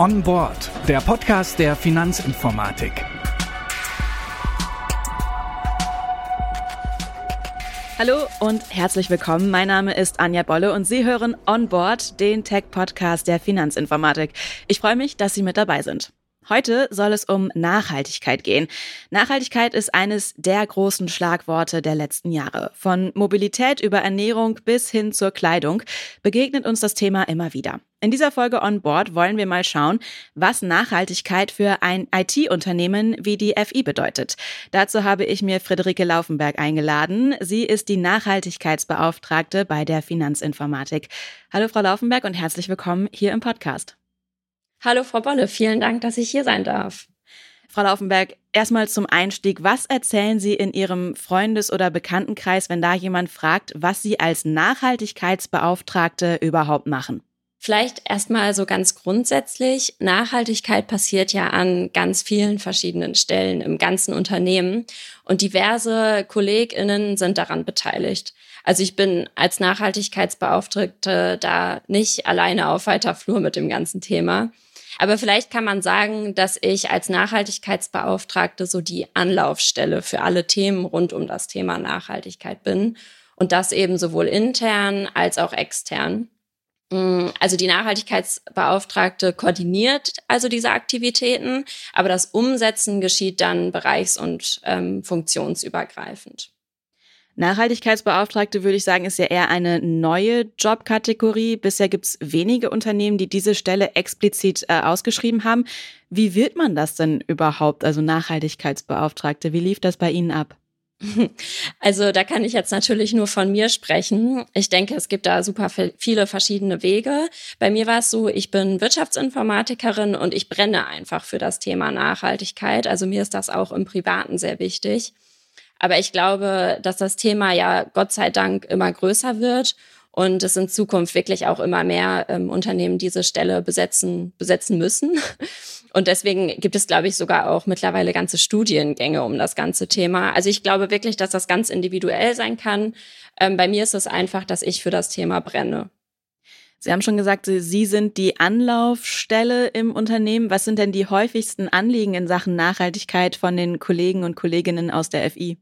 On Board, der Podcast der Finanzinformatik. Hallo und herzlich willkommen. Mein Name ist Anja Bolle und Sie hören On Board, den Tech-Podcast der Finanzinformatik. Ich freue mich, dass Sie mit dabei sind. Heute soll es um Nachhaltigkeit gehen. Nachhaltigkeit ist eines der großen Schlagworte der letzten Jahre. Von Mobilität über Ernährung bis hin zur Kleidung begegnet uns das Thema immer wieder. In dieser Folge On Board wollen wir mal schauen, was Nachhaltigkeit für ein IT-Unternehmen wie die FI bedeutet. Dazu habe ich mir Friederike Laufenberg eingeladen. Sie ist die Nachhaltigkeitsbeauftragte bei der Finanzinformatik. Hallo Frau Laufenberg und herzlich willkommen hier im Podcast. Hallo Frau Bolle, vielen Dank, dass ich hier sein darf. Frau Laufenberg, erstmal zum Einstieg. Was erzählen Sie in Ihrem Freundes- oder Bekanntenkreis, wenn da jemand fragt, was Sie als Nachhaltigkeitsbeauftragte überhaupt machen? Vielleicht erstmal so ganz grundsätzlich. Nachhaltigkeit passiert ja an ganz vielen verschiedenen Stellen im ganzen Unternehmen und diverse KollegInnen sind daran beteiligt. Also ich bin als Nachhaltigkeitsbeauftragte da nicht alleine auf weiter Flur mit dem ganzen Thema. Aber vielleicht kann man sagen, dass ich als Nachhaltigkeitsbeauftragte so die Anlaufstelle für alle Themen rund um das Thema Nachhaltigkeit bin. Und das eben sowohl intern als auch extern. Mm, also die Nachhaltigkeitsbeauftragte koordiniert also diese Aktivitäten, aber das Umsetzen geschieht dann bereichs- und ähm, funktionsübergreifend. Nachhaltigkeitsbeauftragte, würde ich sagen, ist ja eher eine neue Jobkategorie. Bisher gibt es wenige Unternehmen, die diese Stelle explizit äh, ausgeschrieben haben. Wie wird man das denn überhaupt, also Nachhaltigkeitsbeauftragte? Wie lief das bei Ihnen ab? Also da kann ich jetzt natürlich nur von mir sprechen. Ich denke, es gibt da super viele verschiedene Wege. Bei mir war es so, ich bin Wirtschaftsinformatikerin und ich brenne einfach für das Thema Nachhaltigkeit. Also mir ist das auch im Privaten sehr wichtig. Aber ich glaube, dass das Thema ja Gott sei Dank immer größer wird und es in Zukunft wirklich auch immer mehr ähm, Unternehmen diese Stelle besetzen, besetzen müssen. Und deswegen gibt es, glaube ich, sogar auch mittlerweile ganze Studiengänge um das ganze Thema. Also ich glaube wirklich, dass das ganz individuell sein kann. Ähm, bei mir ist es einfach, dass ich für das Thema brenne. Sie haben schon gesagt, Sie sind die Anlaufstelle im Unternehmen. Was sind denn die häufigsten Anliegen in Sachen Nachhaltigkeit von den Kollegen und Kolleginnen aus der FI?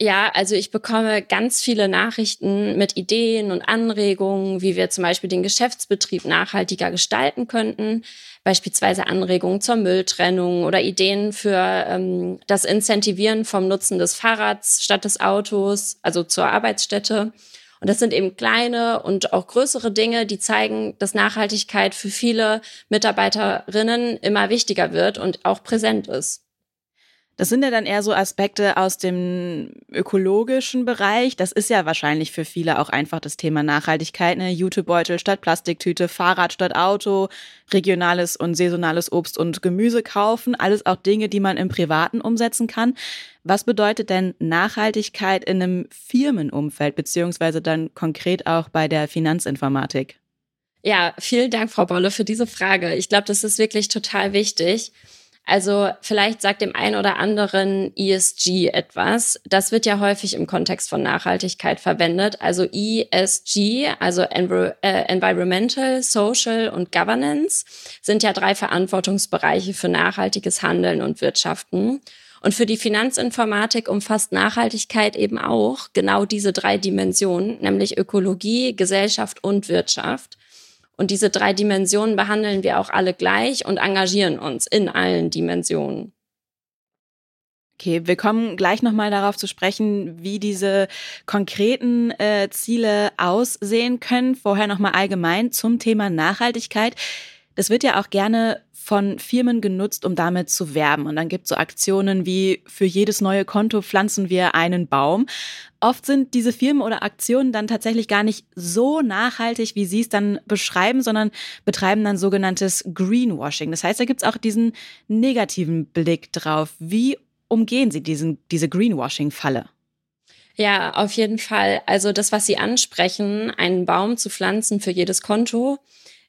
Ja, also ich bekomme ganz viele Nachrichten mit Ideen und Anregungen, wie wir zum Beispiel den Geschäftsbetrieb nachhaltiger gestalten könnten, beispielsweise Anregungen zur Mülltrennung oder Ideen für ähm, das Incentivieren vom Nutzen des Fahrrads statt des Autos, also zur Arbeitsstätte. Und das sind eben kleine und auch größere Dinge, die zeigen, dass Nachhaltigkeit für viele Mitarbeiterinnen immer wichtiger wird und auch präsent ist. Das sind ja dann eher so Aspekte aus dem ökologischen Bereich. Das ist ja wahrscheinlich für viele auch einfach das Thema Nachhaltigkeit. Ne? Jutebeutel statt Plastiktüte, Fahrrad statt Auto, regionales und saisonales Obst und Gemüse kaufen. Alles auch Dinge, die man im Privaten umsetzen kann. Was bedeutet denn Nachhaltigkeit in einem Firmenumfeld, beziehungsweise dann konkret auch bei der Finanzinformatik? Ja, vielen Dank, Frau Bolle, für diese Frage. Ich glaube, das ist wirklich total wichtig. Also vielleicht sagt dem einen oder anderen ESG etwas. Das wird ja häufig im Kontext von Nachhaltigkeit verwendet. Also ESG, also äh, Environmental, Social und Governance, sind ja drei Verantwortungsbereiche für nachhaltiges Handeln und Wirtschaften. Und für die Finanzinformatik umfasst Nachhaltigkeit eben auch genau diese drei Dimensionen, nämlich Ökologie, Gesellschaft und Wirtschaft. Und diese drei Dimensionen behandeln wir auch alle gleich und engagieren uns in allen Dimensionen. Okay, wir kommen gleich nochmal darauf zu sprechen, wie diese konkreten äh, Ziele aussehen können. Vorher nochmal allgemein zum Thema Nachhaltigkeit. Das wird ja auch gerne von Firmen genutzt, um damit zu werben. Und dann gibt es so Aktionen wie für jedes neue Konto pflanzen wir einen Baum. Oft sind diese Firmen oder Aktionen dann tatsächlich gar nicht so nachhaltig, wie sie es dann beschreiben, sondern betreiben dann sogenanntes Greenwashing. Das heißt, da gibt es auch diesen negativen Blick drauf. Wie umgehen Sie diesen, diese Greenwashing-Falle? Ja, auf jeden Fall. Also das, was Sie ansprechen, einen Baum zu pflanzen für jedes Konto,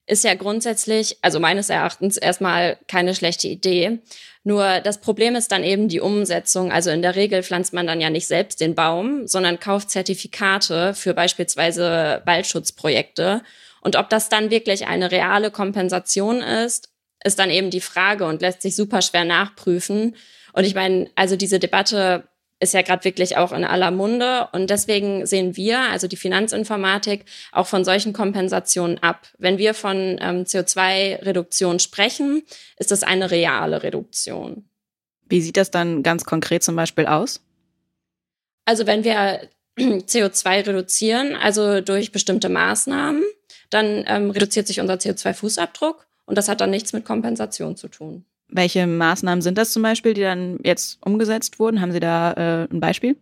ist ja grundsätzlich, also meines Erachtens erstmal keine schlechte Idee. Nur das Problem ist dann eben die Umsetzung. Also in der Regel pflanzt man dann ja nicht selbst den Baum, sondern kauft Zertifikate für beispielsweise Waldschutzprojekte. Und ob das dann wirklich eine reale Kompensation ist, ist dann eben die Frage und lässt sich super schwer nachprüfen. Und ich meine, also diese Debatte ist ja gerade wirklich auch in aller Munde. Und deswegen sehen wir, also die Finanzinformatik, auch von solchen Kompensationen ab. Wenn wir von ähm, CO2-Reduktion sprechen, ist das eine reale Reduktion. Wie sieht das dann ganz konkret zum Beispiel aus? Also wenn wir CO2 reduzieren, also durch bestimmte Maßnahmen, dann ähm, reduziert sich unser CO2-Fußabdruck und das hat dann nichts mit Kompensation zu tun. Welche Maßnahmen sind das zum Beispiel, die dann jetzt umgesetzt wurden? Haben Sie da äh, ein Beispiel?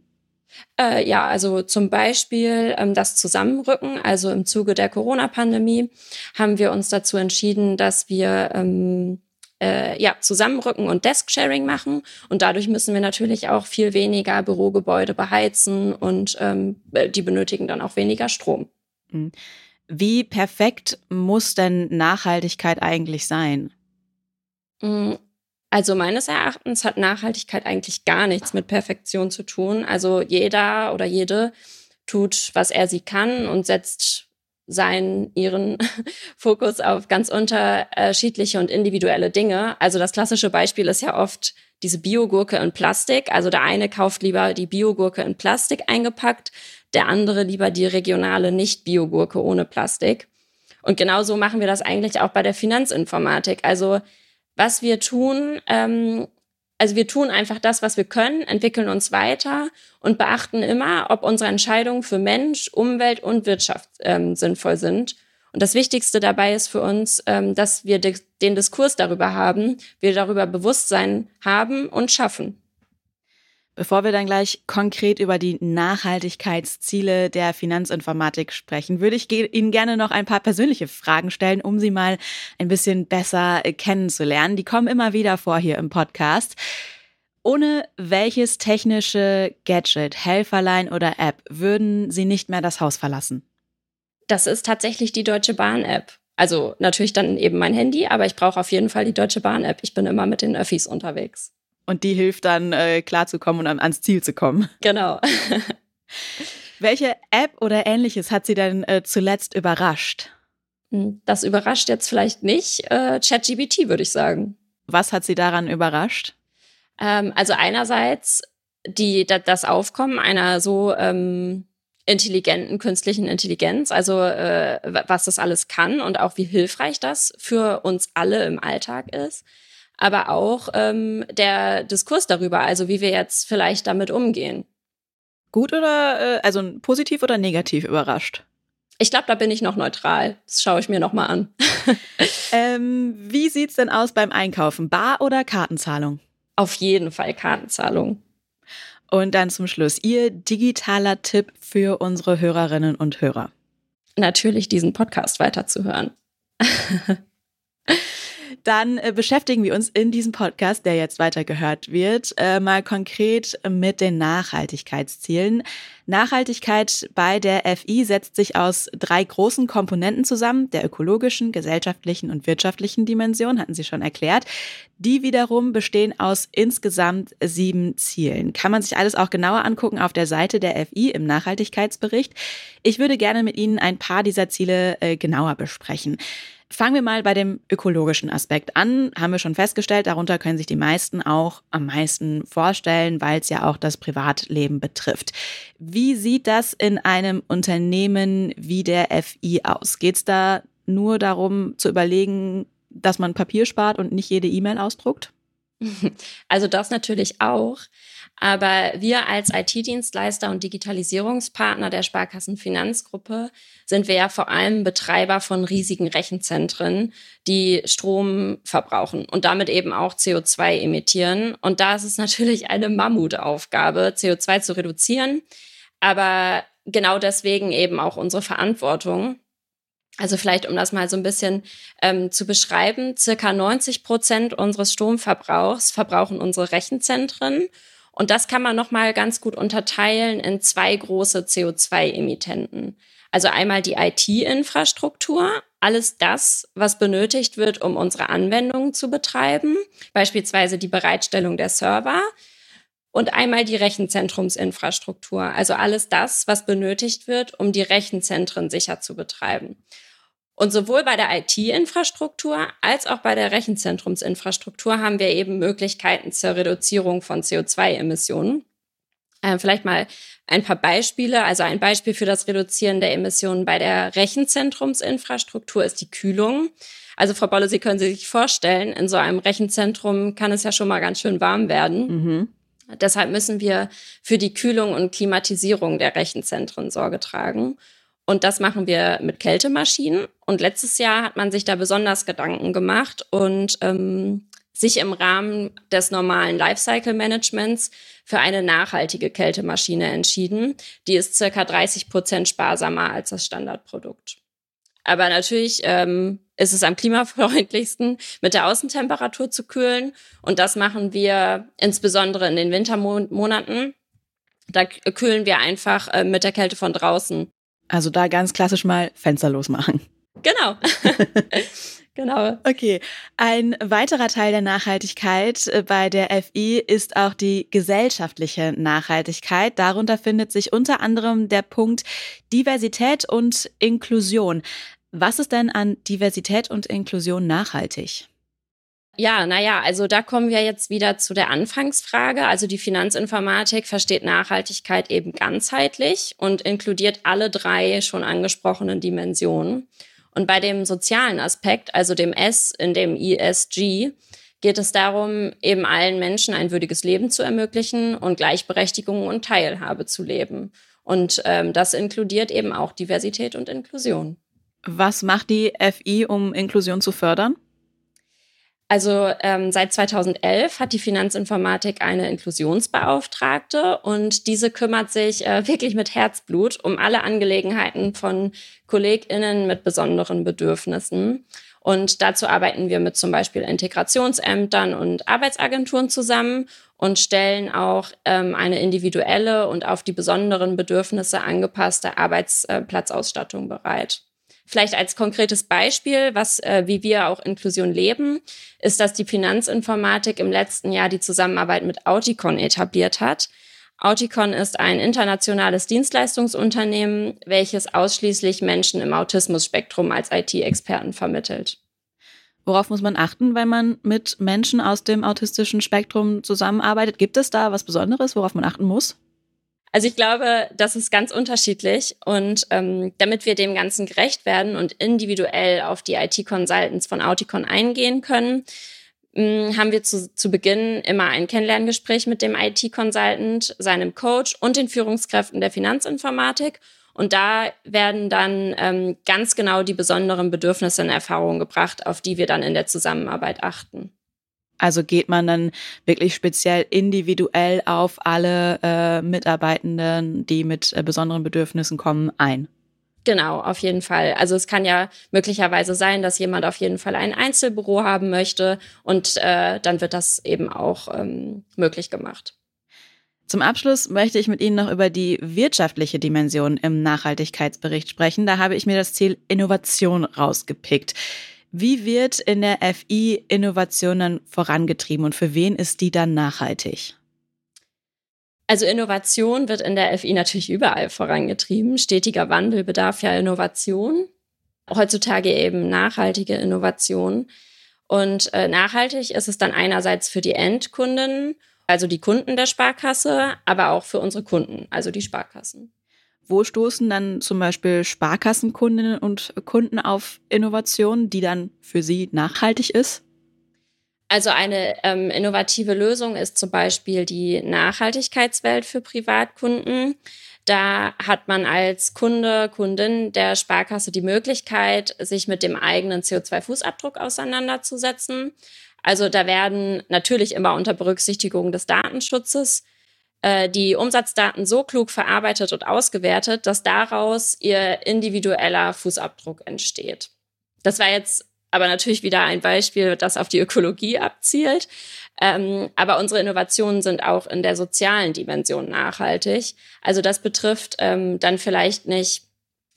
Äh, ja, also zum Beispiel ähm, das Zusammenrücken. Also im Zuge der Corona-Pandemie haben wir uns dazu entschieden, dass wir ähm, äh, ja, Zusammenrücken und Desk-Sharing machen. Und dadurch müssen wir natürlich auch viel weniger Bürogebäude beheizen und ähm, die benötigen dann auch weniger Strom. Mhm. Wie perfekt muss denn Nachhaltigkeit eigentlich sein? Mm, also meines Erachtens hat Nachhaltigkeit eigentlich gar nichts mit Perfektion zu tun. Also jeder oder jede tut, was er sie kann und setzt seinen, ihren Fokus auf ganz unterschiedliche und individuelle Dinge. Also das klassische Beispiel ist ja oft diese Biogurke in Plastik. Also der eine kauft lieber die Biogurke in Plastik eingepackt, der andere lieber die regionale Nicht-Biogurke ohne Plastik. Und genauso machen wir das eigentlich auch bei der Finanzinformatik. Also was wir tun, ähm, also wir tun einfach das, was wir können, entwickeln uns weiter und beachten immer, ob unsere Entscheidungen für Mensch, Umwelt und Wirtschaft ähm, sinnvoll sind. Und das Wichtigste dabei ist für uns, ähm, dass wir den Diskurs darüber haben, wir darüber Bewusstsein haben und schaffen. Bevor wir dann gleich konkret über die Nachhaltigkeitsziele der Finanzinformatik sprechen, würde ich Ihnen gerne noch ein paar persönliche Fragen stellen, um Sie mal ein bisschen besser äh, kennenzulernen. Die kommen immer wieder vor hier im Podcast. Ohne welches technische Gadget, Helferlein oder App würden Sie nicht mehr das Haus verlassen? Das ist tatsächlich die Deutsche Bahn-App. Also natürlich dann eben mein Handy, aber ich brauche auf jeden Fall die Deutsche Bahn-App. Ich bin immer mit den Öffis unterwegs. Und die hilft dann, äh, klarzukommen und ans Ziel zu kommen. Genau. Welche App oder ähnliches hat Sie denn äh, zuletzt überrascht? Hm, das überrascht jetzt vielleicht nicht. Äh, ChatGBT würde ich sagen. Was hat Sie daran überrascht? Ähm, also einerseits die, das Aufkommen einer so ähm, intelligenten künstlichen Intelligenz, also äh, was das alles kann und auch wie hilfreich das für uns alle im Alltag ist aber auch ähm, der Diskurs darüber, also wie wir jetzt vielleicht damit umgehen. Gut oder, äh, also positiv oder negativ überrascht? Ich glaube, da bin ich noch neutral. Das schaue ich mir noch mal an. ähm, wie sieht's denn aus beim Einkaufen? Bar oder Kartenzahlung? Auf jeden Fall Kartenzahlung. Und dann zum Schluss Ihr digitaler Tipp für unsere Hörerinnen und Hörer. Natürlich diesen Podcast weiterzuhören. dann äh, beschäftigen wir uns in diesem Podcast, der jetzt weitergehört wird, äh, mal konkret mit den Nachhaltigkeitszielen. Nachhaltigkeit bei der FI setzt sich aus drei großen Komponenten zusammen, der ökologischen, gesellschaftlichen und wirtschaftlichen Dimension, hatten Sie schon erklärt. Die wiederum bestehen aus insgesamt sieben Zielen. Kann man sich alles auch genauer angucken auf der Seite der FI im Nachhaltigkeitsbericht. Ich würde gerne mit Ihnen ein paar dieser Ziele äh, genauer besprechen. Fangen wir mal bei dem ökologischen Aspekt an. Haben wir schon festgestellt, darunter können sich die meisten auch am meisten vorstellen, weil es ja auch das Privatleben betrifft. Wie sieht das in einem Unternehmen wie der FI aus? Geht es da nur darum zu überlegen, dass man Papier spart und nicht jede E-Mail ausdruckt? Also das natürlich auch. Aber wir als IT-Dienstleister und Digitalisierungspartner der Sparkassenfinanzgruppe sind wir ja vor allem Betreiber von riesigen Rechenzentren, die Strom verbrauchen und damit eben auch CO2 emittieren. Und da ist es natürlich eine Mammutaufgabe, CO2 zu reduzieren. Aber genau deswegen eben auch unsere Verantwortung. Also vielleicht, um das mal so ein bisschen ähm, zu beschreiben, circa 90 Prozent unseres Stromverbrauchs verbrauchen unsere Rechenzentren. Und das kann man nochmal ganz gut unterteilen in zwei große CO2-Emittenten. Also einmal die IT-Infrastruktur, alles das, was benötigt wird, um unsere Anwendungen zu betreiben, beispielsweise die Bereitstellung der Server. Und einmal die Rechenzentrumsinfrastruktur, also alles das, was benötigt wird, um die Rechenzentren sicher zu betreiben. Und sowohl bei der IT-Infrastruktur als auch bei der Rechenzentrumsinfrastruktur haben wir eben Möglichkeiten zur Reduzierung von CO2-Emissionen. Äh, vielleicht mal ein paar Beispiele. Also ein Beispiel für das Reduzieren der Emissionen bei der Rechenzentrumsinfrastruktur ist die Kühlung. Also Frau Bolle, Sie können sich vorstellen, in so einem Rechenzentrum kann es ja schon mal ganz schön warm werden. Mhm. Deshalb müssen wir für die Kühlung und Klimatisierung der Rechenzentren Sorge tragen. Und das machen wir mit Kältemaschinen. Und letztes Jahr hat man sich da besonders Gedanken gemacht und ähm, sich im Rahmen des normalen Lifecycle-Managements für eine nachhaltige Kältemaschine entschieden. Die ist circa 30 Prozent sparsamer als das Standardprodukt. Aber natürlich ähm, ist es am klimafreundlichsten, mit der Außentemperatur zu kühlen. Und das machen wir insbesondere in den Wintermonaten. Da kühlen wir einfach äh, mit der Kälte von draußen. Also da ganz klassisch mal Fenster losmachen. Genau. genau. Okay. Ein weiterer Teil der Nachhaltigkeit äh, bei der FI ist auch die gesellschaftliche Nachhaltigkeit. Darunter findet sich unter anderem der Punkt Diversität und Inklusion. Was ist denn an Diversität und Inklusion nachhaltig? Ja, naja, also da kommen wir jetzt wieder zu der Anfangsfrage. Also die Finanzinformatik versteht Nachhaltigkeit eben ganzheitlich und inkludiert alle drei schon angesprochenen Dimensionen. Und bei dem sozialen Aspekt, also dem S in dem ESG, geht es darum, eben allen Menschen ein würdiges Leben zu ermöglichen und Gleichberechtigung und Teilhabe zu leben. Und ähm, das inkludiert eben auch Diversität und Inklusion. Was macht die FI, um Inklusion zu fördern? Also ähm, seit 2011 hat die Finanzinformatik eine Inklusionsbeauftragte und diese kümmert sich äh, wirklich mit Herzblut um alle Angelegenheiten von Kolleginnen mit besonderen Bedürfnissen. Und dazu arbeiten wir mit zum Beispiel Integrationsämtern und Arbeitsagenturen zusammen und stellen auch ähm, eine individuelle und auf die besonderen Bedürfnisse angepasste Arbeitsplatzausstattung bereit. Vielleicht als konkretes Beispiel, was, äh, wie wir auch Inklusion leben, ist, dass die Finanzinformatik im letzten Jahr die Zusammenarbeit mit Auticon etabliert hat. Auticon ist ein internationales Dienstleistungsunternehmen, welches ausschließlich Menschen im Autismusspektrum als IT-Experten vermittelt. Worauf muss man achten, wenn man mit Menschen aus dem autistischen Spektrum zusammenarbeitet? Gibt es da was Besonderes, worauf man achten muss? Also ich glaube, das ist ganz unterschiedlich und ähm, damit wir dem Ganzen gerecht werden und individuell auf die IT-Consultants von Auticon eingehen können, mh, hm, haben wir zu, zu Beginn immer ein Kennenlerngespräch mit dem IT-Consultant, seinem Coach und den Führungskräften der Finanzinformatik. Und da werden dann ähm, ganz genau die besonderen Bedürfnisse in Erfahrung gebracht, auf die wir dann in der Zusammenarbeit achten. Also geht man dann wirklich speziell individuell auf alle äh, Mitarbeitenden, die mit äh, besonderen Bedürfnissen kommen, ein? Genau, auf jeden Fall. Also es kann ja möglicherweise sein, dass jemand auf jeden Fall ein Einzelbüro haben möchte und äh, dann wird das eben auch ähm, möglich gemacht. Zum Abschluss möchte ich mit Ihnen noch über die wirtschaftliche Dimension im Nachhaltigkeitsbericht sprechen. Da habe ich mir das Ziel Innovation rausgepickt. Wie wird in der FI Innovationen vorangetrieben und für wen ist die dann nachhaltig? Also Innovation wird in der FI natürlich überall vorangetrieben. Stetiger Wandel bedarf ja Innovation. Heutzutage eben nachhaltige Innovation. Und äh, nachhaltig ist es dann einerseits für die Endkunden, also die Kunden der Sparkasse, aber auch für unsere Kunden, also die Sparkassen. Wo stoßen dann zum Beispiel Sparkassenkundinnen und Kunden auf Innovationen, die dann für sie nachhaltig ist? Also eine ähm, innovative Lösung ist zum Beispiel die Nachhaltigkeitswelt für Privatkunden. Da hat man als Kunde, Kundin der Sparkasse die Möglichkeit, sich mit dem eigenen CO2-Fußabdruck auseinanderzusetzen. Also da werden natürlich immer unter Berücksichtigung des Datenschutzes äh, die Umsatzdaten so klug verarbeitet und ausgewertet, dass daraus ihr individueller Fußabdruck entsteht. Das war jetzt aber natürlich wieder ein Beispiel, das auf die Ökologie abzielt. Ähm, aber unsere Innovationen sind auch in der sozialen Dimension nachhaltig. Also das betrifft ähm, dann vielleicht nicht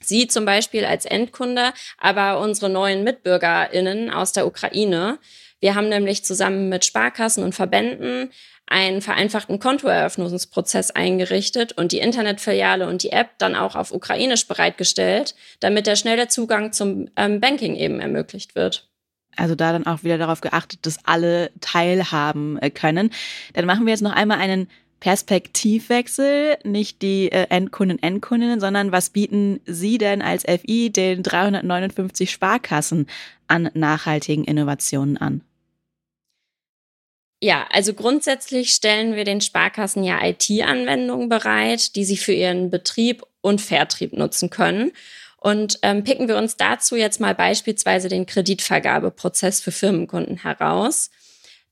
Sie zum Beispiel als Endkunde, aber unsere neuen MitbürgerInnen aus der Ukraine. Wir haben nämlich zusammen mit Sparkassen und Verbänden einen vereinfachten Kontoeröffnungsprozess eingerichtet und die Internetfiliale und die App dann auch auf Ukrainisch bereitgestellt, damit der schnelle Zugang zum ähm, Banking eben ermöglicht wird. Also da dann auch wieder darauf geachtet, dass alle teilhaben äh, können. Dann machen wir jetzt noch einmal einen Perspektivwechsel, nicht die äh, Endkunden, Endkundinnen, sondern was bieten Sie denn als FI den 359 Sparkassen an nachhaltigen Innovationen an? Ja, also grundsätzlich stellen wir den Sparkassen ja IT-Anwendungen bereit, die sie für ihren Betrieb und Vertrieb nutzen können. Und ähm, picken wir uns dazu jetzt mal beispielsweise den Kreditvergabeprozess für Firmenkunden heraus.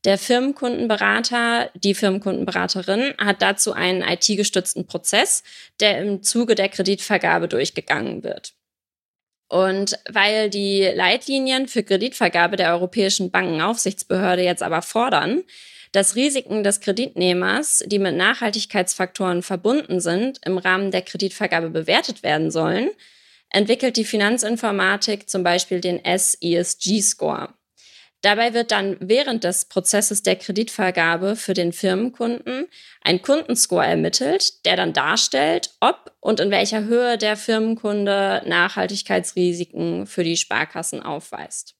Der Firmenkundenberater, die Firmenkundenberaterin hat dazu einen IT-gestützten Prozess, der im Zuge der Kreditvergabe durchgegangen wird. Und weil die Leitlinien für Kreditvergabe der Europäischen Bankenaufsichtsbehörde jetzt aber fordern, dass Risiken des Kreditnehmers, die mit Nachhaltigkeitsfaktoren verbunden sind, im Rahmen der Kreditvergabe bewertet werden sollen, entwickelt die Finanzinformatik zum Beispiel den SESG-Score. Dabei wird dann während des Prozesses der Kreditvergabe für den Firmenkunden ein Kundenscore ermittelt, der dann darstellt, ob und in welcher Höhe der Firmenkunde Nachhaltigkeitsrisiken für die Sparkassen aufweist.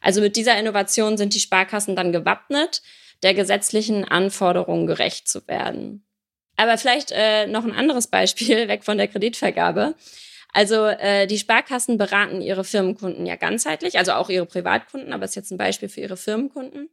Also mit dieser Innovation sind die Sparkassen dann gewappnet, der gesetzlichen Anforderungen gerecht zu werden. Aber vielleicht äh, noch ein anderes Beispiel weg von der Kreditvergabe. Also äh, die Sparkassen beraten ihre Firmenkunden ja ganzheitlich, also auch ihre Privatkunden, aber ist jetzt ein Beispiel für ihre Firmenkunden.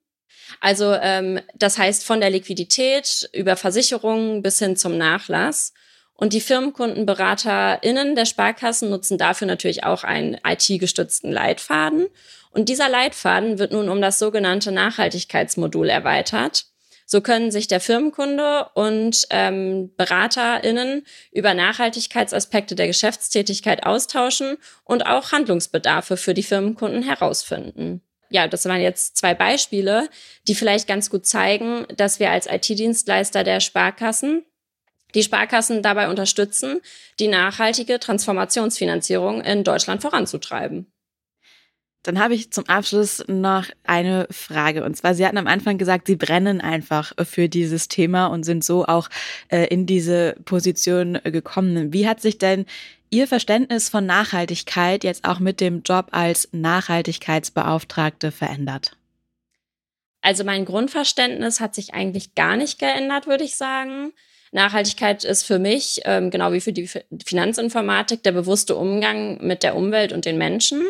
Also ähm, das heißt von der Liquidität über Versicherungen bis hin zum Nachlass. Und die FirmenkundenberaterInnen der Sparkassen nutzen dafür natürlich auch einen IT-gestützten Leitfaden. Und dieser Leitfaden wird nun um das sogenannte Nachhaltigkeitsmodul erweitert. So können sich der Firmenkunde und ähm, BeraterInnen über Nachhaltigkeitsaspekte der Geschäftstätigkeit austauschen und auch Handlungsbedarfe für die Firmenkunden herausfinden. Ja, das waren jetzt zwei Beispiele, die vielleicht ganz gut zeigen, dass wir als IT-Dienstleister der Sparkassen die Sparkassen dabei unterstützen, die nachhaltige Transformationsfinanzierung in Deutschland voranzutreiben. Dann habe ich zum Abschluss noch eine Frage. Und zwar, Sie hatten am Anfang gesagt, Sie brennen einfach für dieses Thema und sind so auch äh, in diese Position gekommen. Wie hat sich denn Ihr Verständnis von Nachhaltigkeit jetzt auch mit dem Job als Nachhaltigkeitsbeauftragte verändert? Also mein Grundverständnis hat sich eigentlich gar nicht geändert, würde ich sagen. Nachhaltigkeit ist für mich, ähm, genau wie für die Finanzinformatik, der bewusste Umgang mit der Umwelt und den Menschen.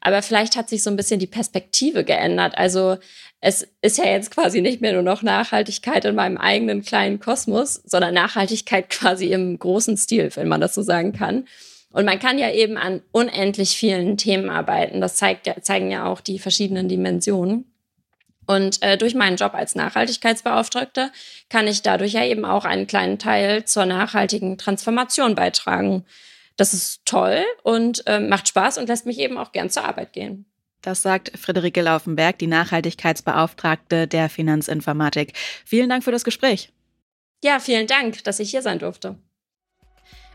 Aber vielleicht hat sich so ein bisschen die Perspektive geändert. Also es ist ja jetzt quasi nicht mehr nur noch Nachhaltigkeit in meinem eigenen kleinen Kosmos, sondern Nachhaltigkeit quasi im großen Stil, wenn man das so sagen kann. Und man kann ja eben an unendlich vielen Themen arbeiten. Das zeigt zeigen ja auch die verschiedenen Dimensionen. Und äh, durch meinen Job als Nachhaltigkeitsbeauftragte kann ich dadurch ja eben auch einen kleinen Teil zur nachhaltigen Transformation beitragen. Das ist toll und äh, macht Spaß und lässt mich eben auch gern zur Arbeit gehen. Das sagt Friederike Laufenberg, die Nachhaltigkeitsbeauftragte der Finanzinformatik. Vielen Dank für das Gespräch. Ja, vielen Dank, dass ich hier sein durfte.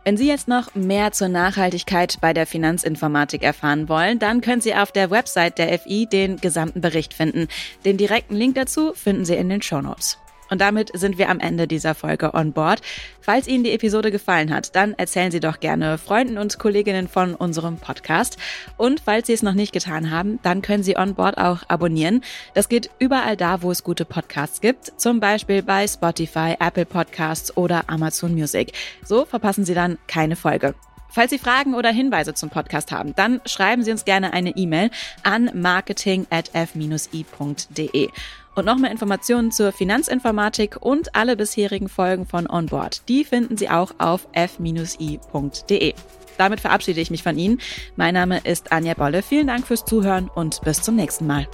Wenn Sie jetzt noch mehr zur Nachhaltigkeit bei der Finanzinformatik erfahren wollen, dann können Sie auf der Website der FI den gesamten Bericht finden. Den direkten Link dazu finden Sie in den Show Notes. Und damit sind wir am Ende dieser Folge on board. Falls Ihnen die Episode gefallen hat, dann erzählen Sie doch gerne Freunden und Kolleginnen von unserem Podcast. Und falls Sie es noch nicht getan haben, dann können Sie on board auch abonnieren. Das geht überall da, wo es gute Podcasts gibt, zum Beispiel bei Spotify, Apple Podcasts oder Amazon Music. So verpassen Sie dann keine Folge. Falls Sie Fragen oder Hinweise zum Podcast haben, dann schreiben Sie uns gerne eine E-Mail an marketing@f-i.de. Und noch mehr Informationen zur Finanzinformatik und alle bisherigen Folgen von Onboard, die finden Sie auch auf f-i.de. Damit verabschiede ich mich von Ihnen. Mein Name ist Anja Bolle. Vielen Dank fürs Zuhören und bis zum nächsten Mal.